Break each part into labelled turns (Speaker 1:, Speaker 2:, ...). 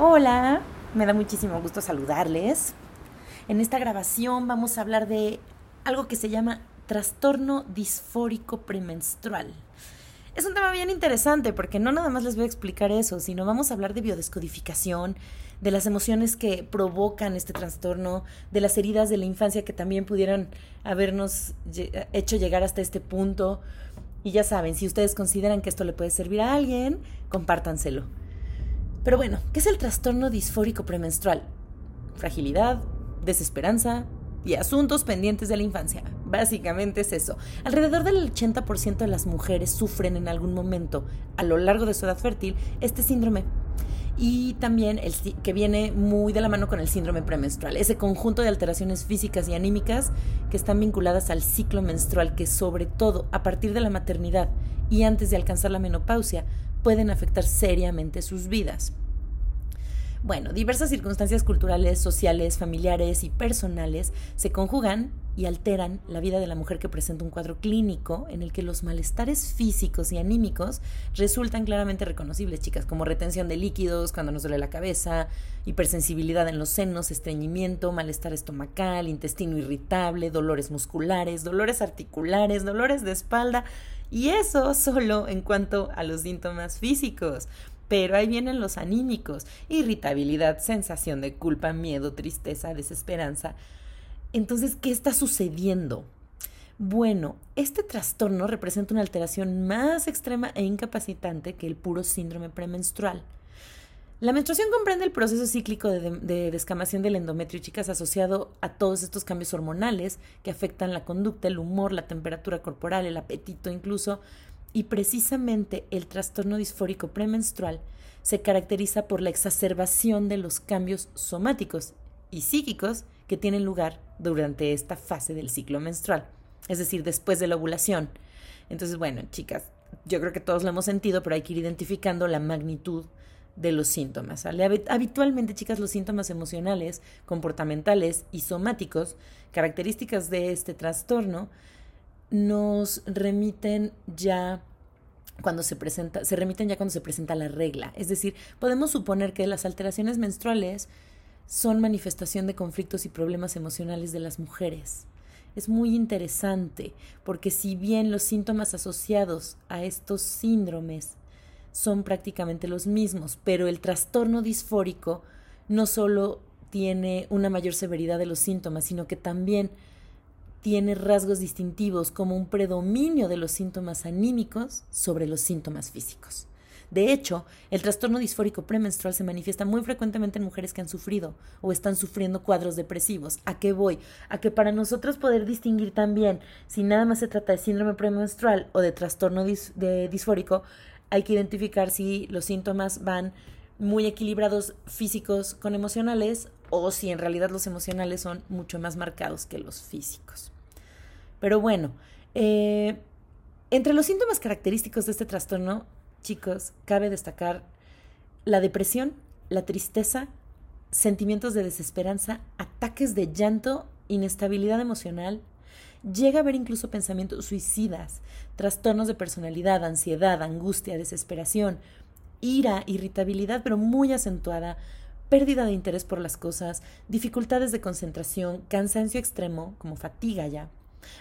Speaker 1: Hola, me da muchísimo gusto saludarles. En esta grabación vamos a hablar de algo que se llama trastorno disfórico premenstrual. Es un tema bien interesante porque no nada más les voy a explicar eso, sino vamos a hablar de biodescodificación, de las emociones que provocan este trastorno, de las heridas de la infancia que también pudieran habernos hecho llegar hasta este punto. Y ya saben, si ustedes consideran que esto le puede servir a alguien, compártanselo. Pero bueno, ¿qué es el trastorno disfórico premenstrual? Fragilidad, desesperanza y asuntos pendientes de la infancia. Básicamente es eso. Alrededor del 80% de las mujeres sufren en algún momento a lo largo de su edad fértil este síndrome. Y también el que viene muy de la mano con el síndrome premenstrual, ese conjunto de alteraciones físicas y anímicas que están vinculadas al ciclo menstrual que sobre todo a partir de la maternidad y antes de alcanzar la menopausia pueden afectar seriamente sus vidas. Bueno, diversas circunstancias culturales, sociales, familiares y personales se conjugan y alteran la vida de la mujer que presenta un cuadro clínico en el que los malestares físicos y anímicos resultan claramente reconocibles, chicas, como retención de líquidos cuando nos duele la cabeza, hipersensibilidad en los senos, estreñimiento, malestar estomacal, intestino irritable, dolores musculares, dolores articulares, dolores de espalda, y eso solo en cuanto a los síntomas físicos. Pero ahí vienen los anímicos, irritabilidad, sensación de culpa, miedo, tristeza, desesperanza. Entonces, ¿qué está sucediendo? Bueno, este trastorno representa una alteración más extrema e incapacitante que el puro síndrome premenstrual. La menstruación comprende el proceso cíclico de, de, descamación del endometrio, chicas, asociado a todos estos cambios hormonales que afectan la conducta, el humor, la temperatura corporal, el apetito incluso, y precisamente el trastorno disfórico premenstrual se caracteriza por la exacerbación de los cambios somáticos y psíquicos que tienen lugar durante esta fase del ciclo menstrual, es decir, después de la ovulación. Entonces, bueno, chicas, yo creo que todos lo hemos sentido, pero hay que ir identificando la magnitud de los síntomas. Habitualmente, chicas, los síntomas emocionales, comportamentales y somáticos, características de este trastorno, nos remiten ya cuando se presenta, se remiten ya cuando se presenta la regla. Es decir, podemos suponer que las alteraciones menstruales son manifestación de conflictos y problemas emocionales de las mujeres. Es muy interesante porque si bien los síntomas asociados a estos síndromes son prácticamente los mismos, pero el trastorno disfórico no solo tiene una mayor severidad de los síntomas, sino que también tiene rasgos distintivos como un predominio de los síntomas anímicos sobre los síntomas físicos. De hecho, el trastorno disfórico premenstrual se manifiesta muy frecuentemente en mujeres que han sufrido o están sufriendo cuadros depresivos. ¿A qué voy? A que para nosotros poder distinguir también si nada más se trata de síndrome premenstrual o de trastorno disfórico, hay que identificar si los síntomas van muy equilibrados físicos con emocionales o si en realidad los emocionales son mucho más marcados que los físicos. Pero bueno, eh, entre los síntomas característicos de este trastorno, chicos, cabe destacar la depresión, la tristeza, sentimientos de desesperanza, ataques de llanto, inestabilidad emocional, llega a haber incluso pensamientos suicidas, trastornos de personalidad, ansiedad, angustia, desesperación, ira, irritabilidad, pero muy acentuada, pérdida de interés por las cosas, dificultades de concentración, cansancio extremo, como fatiga ya,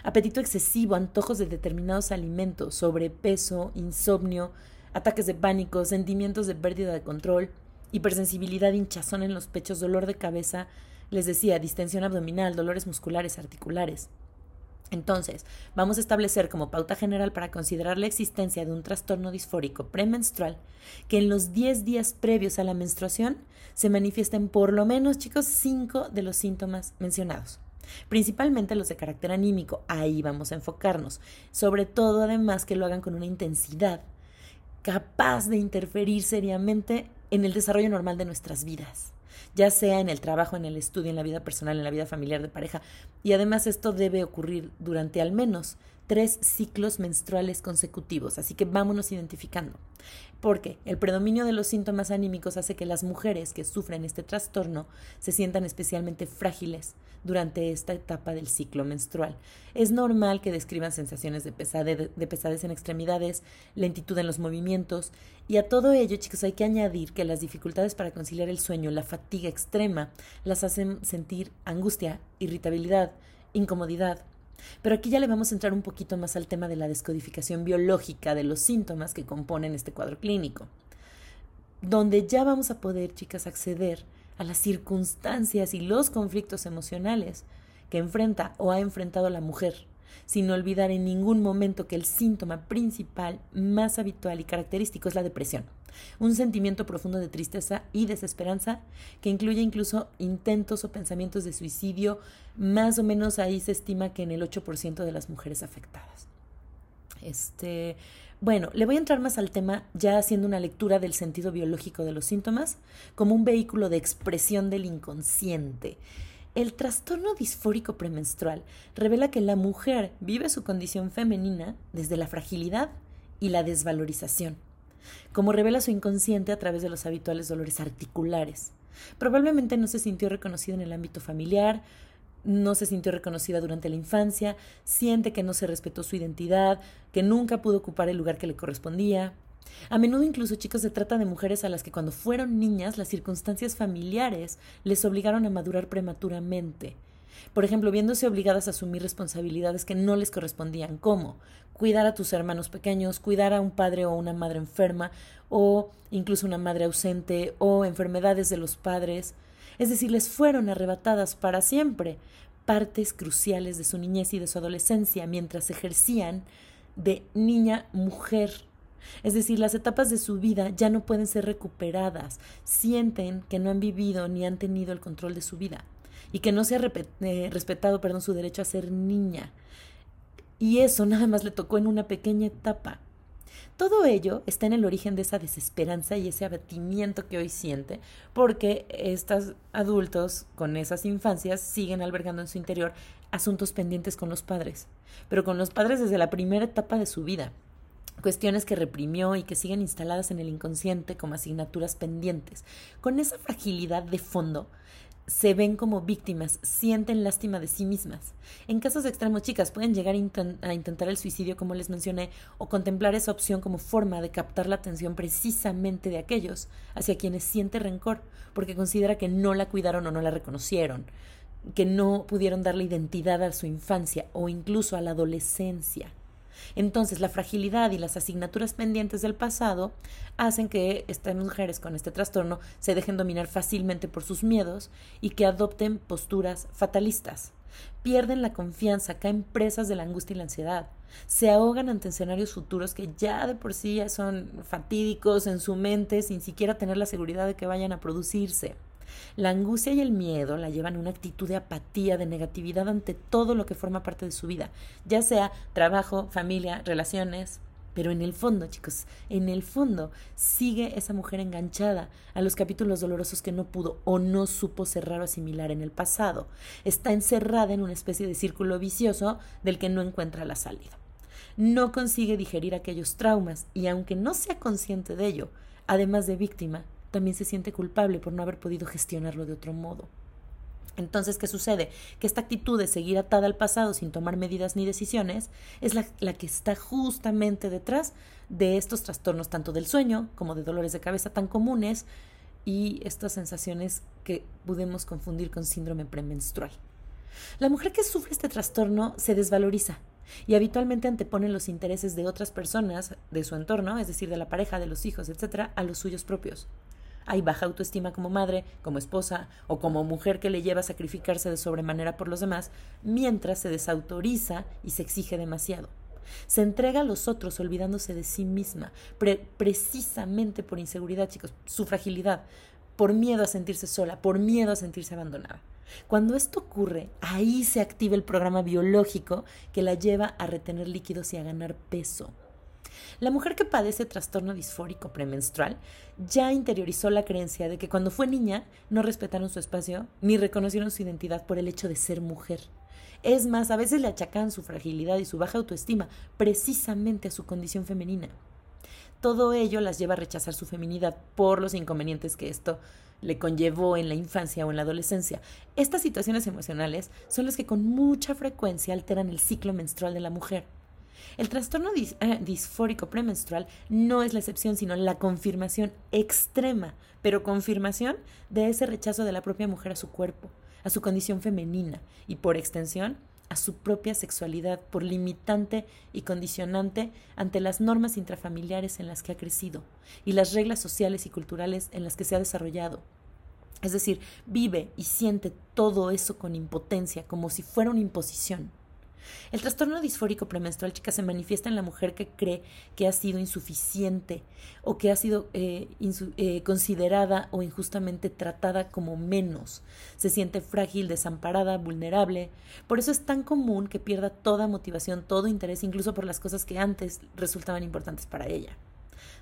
Speaker 1: apetito excesivo, antojos de determinados alimentos, sobrepeso, insomnio, ataques de pánico, sentimientos de pérdida de control, hipersensibilidad, hinchazón en los pechos, dolor de cabeza, les decía, distensión abdominal, dolores musculares, articulares. Entonces, vamos a establecer como pauta general para considerar la existencia de un trastorno disfórico premenstrual que en los 10 días previos a la menstruación se manifiesten por lo menos, chicos, 5 de los síntomas mencionados. Principalmente los de carácter anímico, ahí vamos a enfocarnos. Sobre todo, además, que lo hagan con una intensidad capaz de interferir seriamente en el desarrollo normal de nuestras vidas ya sea en el trabajo, en el estudio, en la vida personal, en la vida familiar de pareja. Y además esto debe ocurrir durante al menos tres ciclos menstruales consecutivos. Así que vámonos identificando. Porque el predominio de los síntomas anímicos hace que las mujeres que sufren este trastorno se sientan especialmente frágiles durante esta etapa del ciclo menstrual. Es normal que describan sensaciones de, pesadez, de pesadez en extremidades, lentitud en los movimientos, y a todo ello, chicos, hay que añadir que las dificultades para conciliar el sueño, la fatiga extrema, las hacen sentir angustia, irritabilidad, incomodidad, pero aquí ya le vamos a entrar un poquito más al tema de la descodificación biológica de los síntomas que componen este cuadro clínico, donde ya vamos a poder, chicas, acceder a las circunstancias y los conflictos emocionales que enfrenta o ha enfrentado la mujer, sin olvidar en ningún momento que el síntoma principal, más habitual y característico es la depresión un sentimiento profundo de tristeza y desesperanza que incluye incluso intentos o pensamientos de suicidio, más o menos ahí se estima que en el 8% de las mujeres afectadas. Este, bueno, le voy a entrar más al tema ya haciendo una lectura del sentido biológico de los síntomas como un vehículo de expresión del inconsciente. El trastorno disfórico premenstrual revela que la mujer vive su condición femenina desde la fragilidad y la desvalorización como revela su inconsciente a través de los habituales dolores articulares. Probablemente no se sintió reconocida en el ámbito familiar, no se sintió reconocida durante la infancia, siente que no se respetó su identidad, que nunca pudo ocupar el lugar que le correspondía. A menudo incluso chicos se trata de mujeres a las que cuando fueron niñas las circunstancias familiares les obligaron a madurar prematuramente. Por ejemplo, viéndose obligadas a asumir responsabilidades que no les correspondían, como cuidar a tus hermanos pequeños, cuidar a un padre o una madre enferma, o incluso una madre ausente, o enfermedades de los padres. Es decir, les fueron arrebatadas para siempre partes cruciales de su niñez y de su adolescencia mientras ejercían de niña mujer. Es decir, las etapas de su vida ya no pueden ser recuperadas, sienten que no han vivido ni han tenido el control de su vida y que no se ha eh, respetado perdón, su derecho a ser niña. Y eso nada más le tocó en una pequeña etapa. Todo ello está en el origen de esa desesperanza y ese abatimiento que hoy siente, porque estos adultos con esas infancias siguen albergando en su interior asuntos pendientes con los padres, pero con los padres desde la primera etapa de su vida, cuestiones que reprimió y que siguen instaladas en el inconsciente como asignaturas pendientes. Con esa fragilidad de fondo, se ven como víctimas, sienten lástima de sí mismas. En casos extremos, chicas, pueden llegar a, intentar el suicidio, como les mencioné, o contemplar esa opción como forma de captar la atención precisamente de aquellos hacia quienes siente rencor, porque considera que no la cuidaron o no la reconocieron, que no pudieron darle identidad a su infancia o incluso a la adolescencia. Entonces, la fragilidad y las asignaturas pendientes del pasado hacen que estas mujeres con este trastorno se dejen dominar fácilmente por sus miedos y que adopten posturas fatalistas. Pierden la confianza, caen presas de la angustia y la ansiedad. Se ahogan ante escenarios futuros que ya de por sí ya son fatídicos en su mente sin siquiera tener la seguridad de que vayan a producirse. La angustia y el miedo la llevan a una actitud de apatía, de negatividad ante todo lo que forma parte de su vida, ya sea trabajo, familia, relaciones. Pero en el fondo, chicos, en el fondo sigue esa mujer enganchada a los capítulos dolorosos que no pudo o no supo cerrar o asimilar en el pasado. Está encerrada en una especie de círculo vicioso del que no encuentra la salida. No consigue digerir aquellos traumas y aunque no sea consciente de ello, además de víctima, también se siente culpable por no haber podido gestionarlo de otro modo. Entonces, ¿qué sucede? Que esta actitud de seguir atada al pasado sin tomar medidas ni decisiones es la, la, que está justamente detrás de estos trastornos, tanto del sueño como de dolores de cabeza tan comunes y estas sensaciones que podemos confundir con síndrome premenstrual. La mujer que sufre este trastorno se desvaloriza y habitualmente antepone los intereses de otras personas de su entorno, es decir, de la pareja, de los hijos, etc., a los suyos propios. Hay baja autoestima como madre, como esposa o como mujer que le lleva a sacrificarse de sobremanera por los demás, mientras se desautoriza y se exige demasiado. Se entrega a los otros olvidándose de sí misma, precisamente por inseguridad, chicos, su fragilidad, por miedo a sentirse sola, por miedo a sentirse abandonada. Cuando esto ocurre, ahí se activa el programa biológico que la lleva a retener líquidos y a ganar peso. La mujer que padece trastorno disfórico premenstrual ya interiorizó la creencia de que cuando fue niña no respetaron su espacio ni reconocieron su identidad por el hecho de ser mujer. Es más, a veces le achacan su fragilidad y su baja autoestima precisamente a su condición femenina. Todo ello las lleva a rechazar su feminidad por los inconvenientes que esto le conllevó en la infancia o en la adolescencia. Estas situaciones emocionales son las que con mucha frecuencia alteran el ciclo menstrual de la mujer. El trastorno eh, disfórico premenstrual no es la excepción, sino la confirmación extrema, pero confirmación de ese rechazo de la propia mujer a su cuerpo, a su condición femenina y por extensión a su propia sexualidad por limitante y condicionante ante las normas intrafamiliares en las que ha crecido y las reglas sociales y culturales en las que se ha desarrollado. Es decir, vive y siente todo eso con impotencia, como si fuera una imposición. El trastorno disfórico premenstrual, chica, se manifiesta en la mujer que cree que ha sido insuficiente o que ha sido eh, eh, considerada o injustamente tratada como menos. Se siente frágil, desamparada, vulnerable. Por eso es tan común que pierda toda motivación, todo interés, incluso por las cosas que antes resultaban importantes para ella.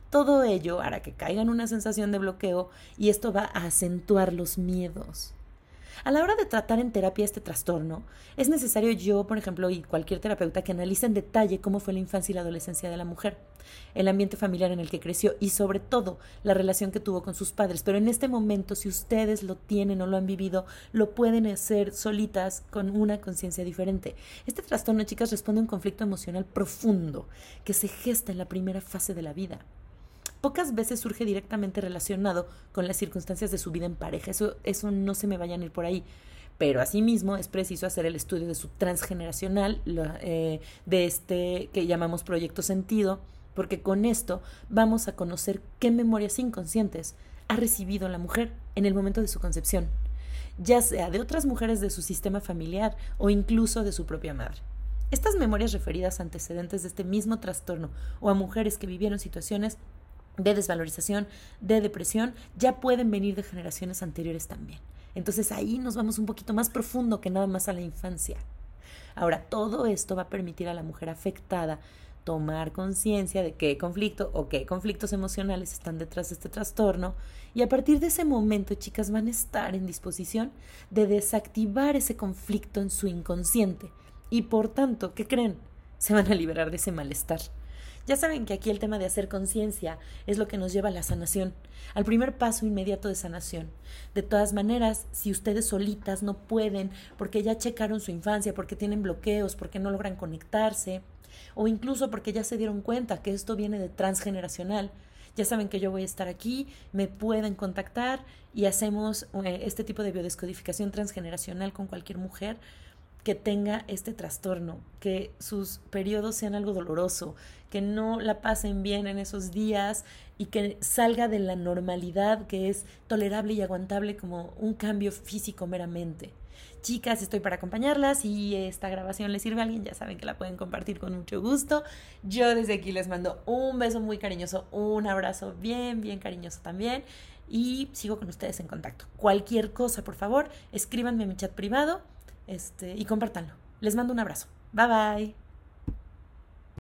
Speaker 1: Todo ello hará que caiga en una sensación de bloqueo y esto va a acentuar los miedos. A la hora de tratar en terapia este trastorno, es necesario yo, por ejemplo, y cualquier terapeuta que analice en detalle cómo fue la infancia y la adolescencia de la mujer, el ambiente familiar en el que creció y sobre todo la relación que tuvo con sus padres. Pero en este momento, si ustedes lo tienen o lo han vivido, lo pueden hacer solitas con una conciencia diferente. Este trastorno, chicas, responde a un conflicto emocional profundo que se gesta en la primera fase de la vida pocas veces surge directamente relacionado con las circunstancias de su vida en pareja. Eso, eso no se me vayan a ir por ahí. Pero asimismo es preciso hacer el estudio de su transgeneracional, eh, de este que llamamos proyecto sentido, porque con esto vamos a conocer qué memorias inconscientes ha recibido la mujer en el momento de su concepción, ya sea de otras mujeres de su sistema familiar o incluso de su propia madre. Estas memorias referidas a antecedentes de este mismo trastorno o a mujeres que vivieron situaciones de desvalorización, de depresión, ya pueden venir de generaciones anteriores también. Entonces ahí nos vamos un poquito más profundo que nada más a la infancia. Ahora, todo esto va a permitir a la mujer afectada tomar conciencia de qué conflicto o qué conflictos emocionales están detrás de este trastorno y a partir de ese momento, chicas, van a estar en disposición de desactivar ese conflicto en su inconsciente y por tanto, ¿qué creen? Se van a liberar de ese malestar. Ya saben que aquí el tema de hacer conciencia es lo que nos lleva a la sanación, al primer paso inmediato de sanación. De todas maneras, si ustedes solitas no pueden porque ya checaron su infancia, porque tienen bloqueos, porque no logran conectarse, o incluso porque ya se dieron cuenta que esto viene de transgeneracional, ya saben que yo voy a estar aquí, me pueden contactar y hacemos eh, este tipo de biodescodificación transgeneracional con cualquier mujer que tenga este trastorno, que sus periodos sean algo doloroso, que no la pasen bien en esos días y que salga de la normalidad que es tolerable y aguantable como un cambio físico meramente. Chicas, estoy para acompañarlas y esta grabación les sirve a alguien, ya saben que la pueden compartir con mucho gusto. Yo desde aquí les mando un beso muy cariñoso, un abrazo bien, bien cariñoso también y sigo con ustedes en contacto. Cualquier cosa, por favor, escríbanme en mi chat privado este, y compártanlo. Les mando un abrazo. Bye bye.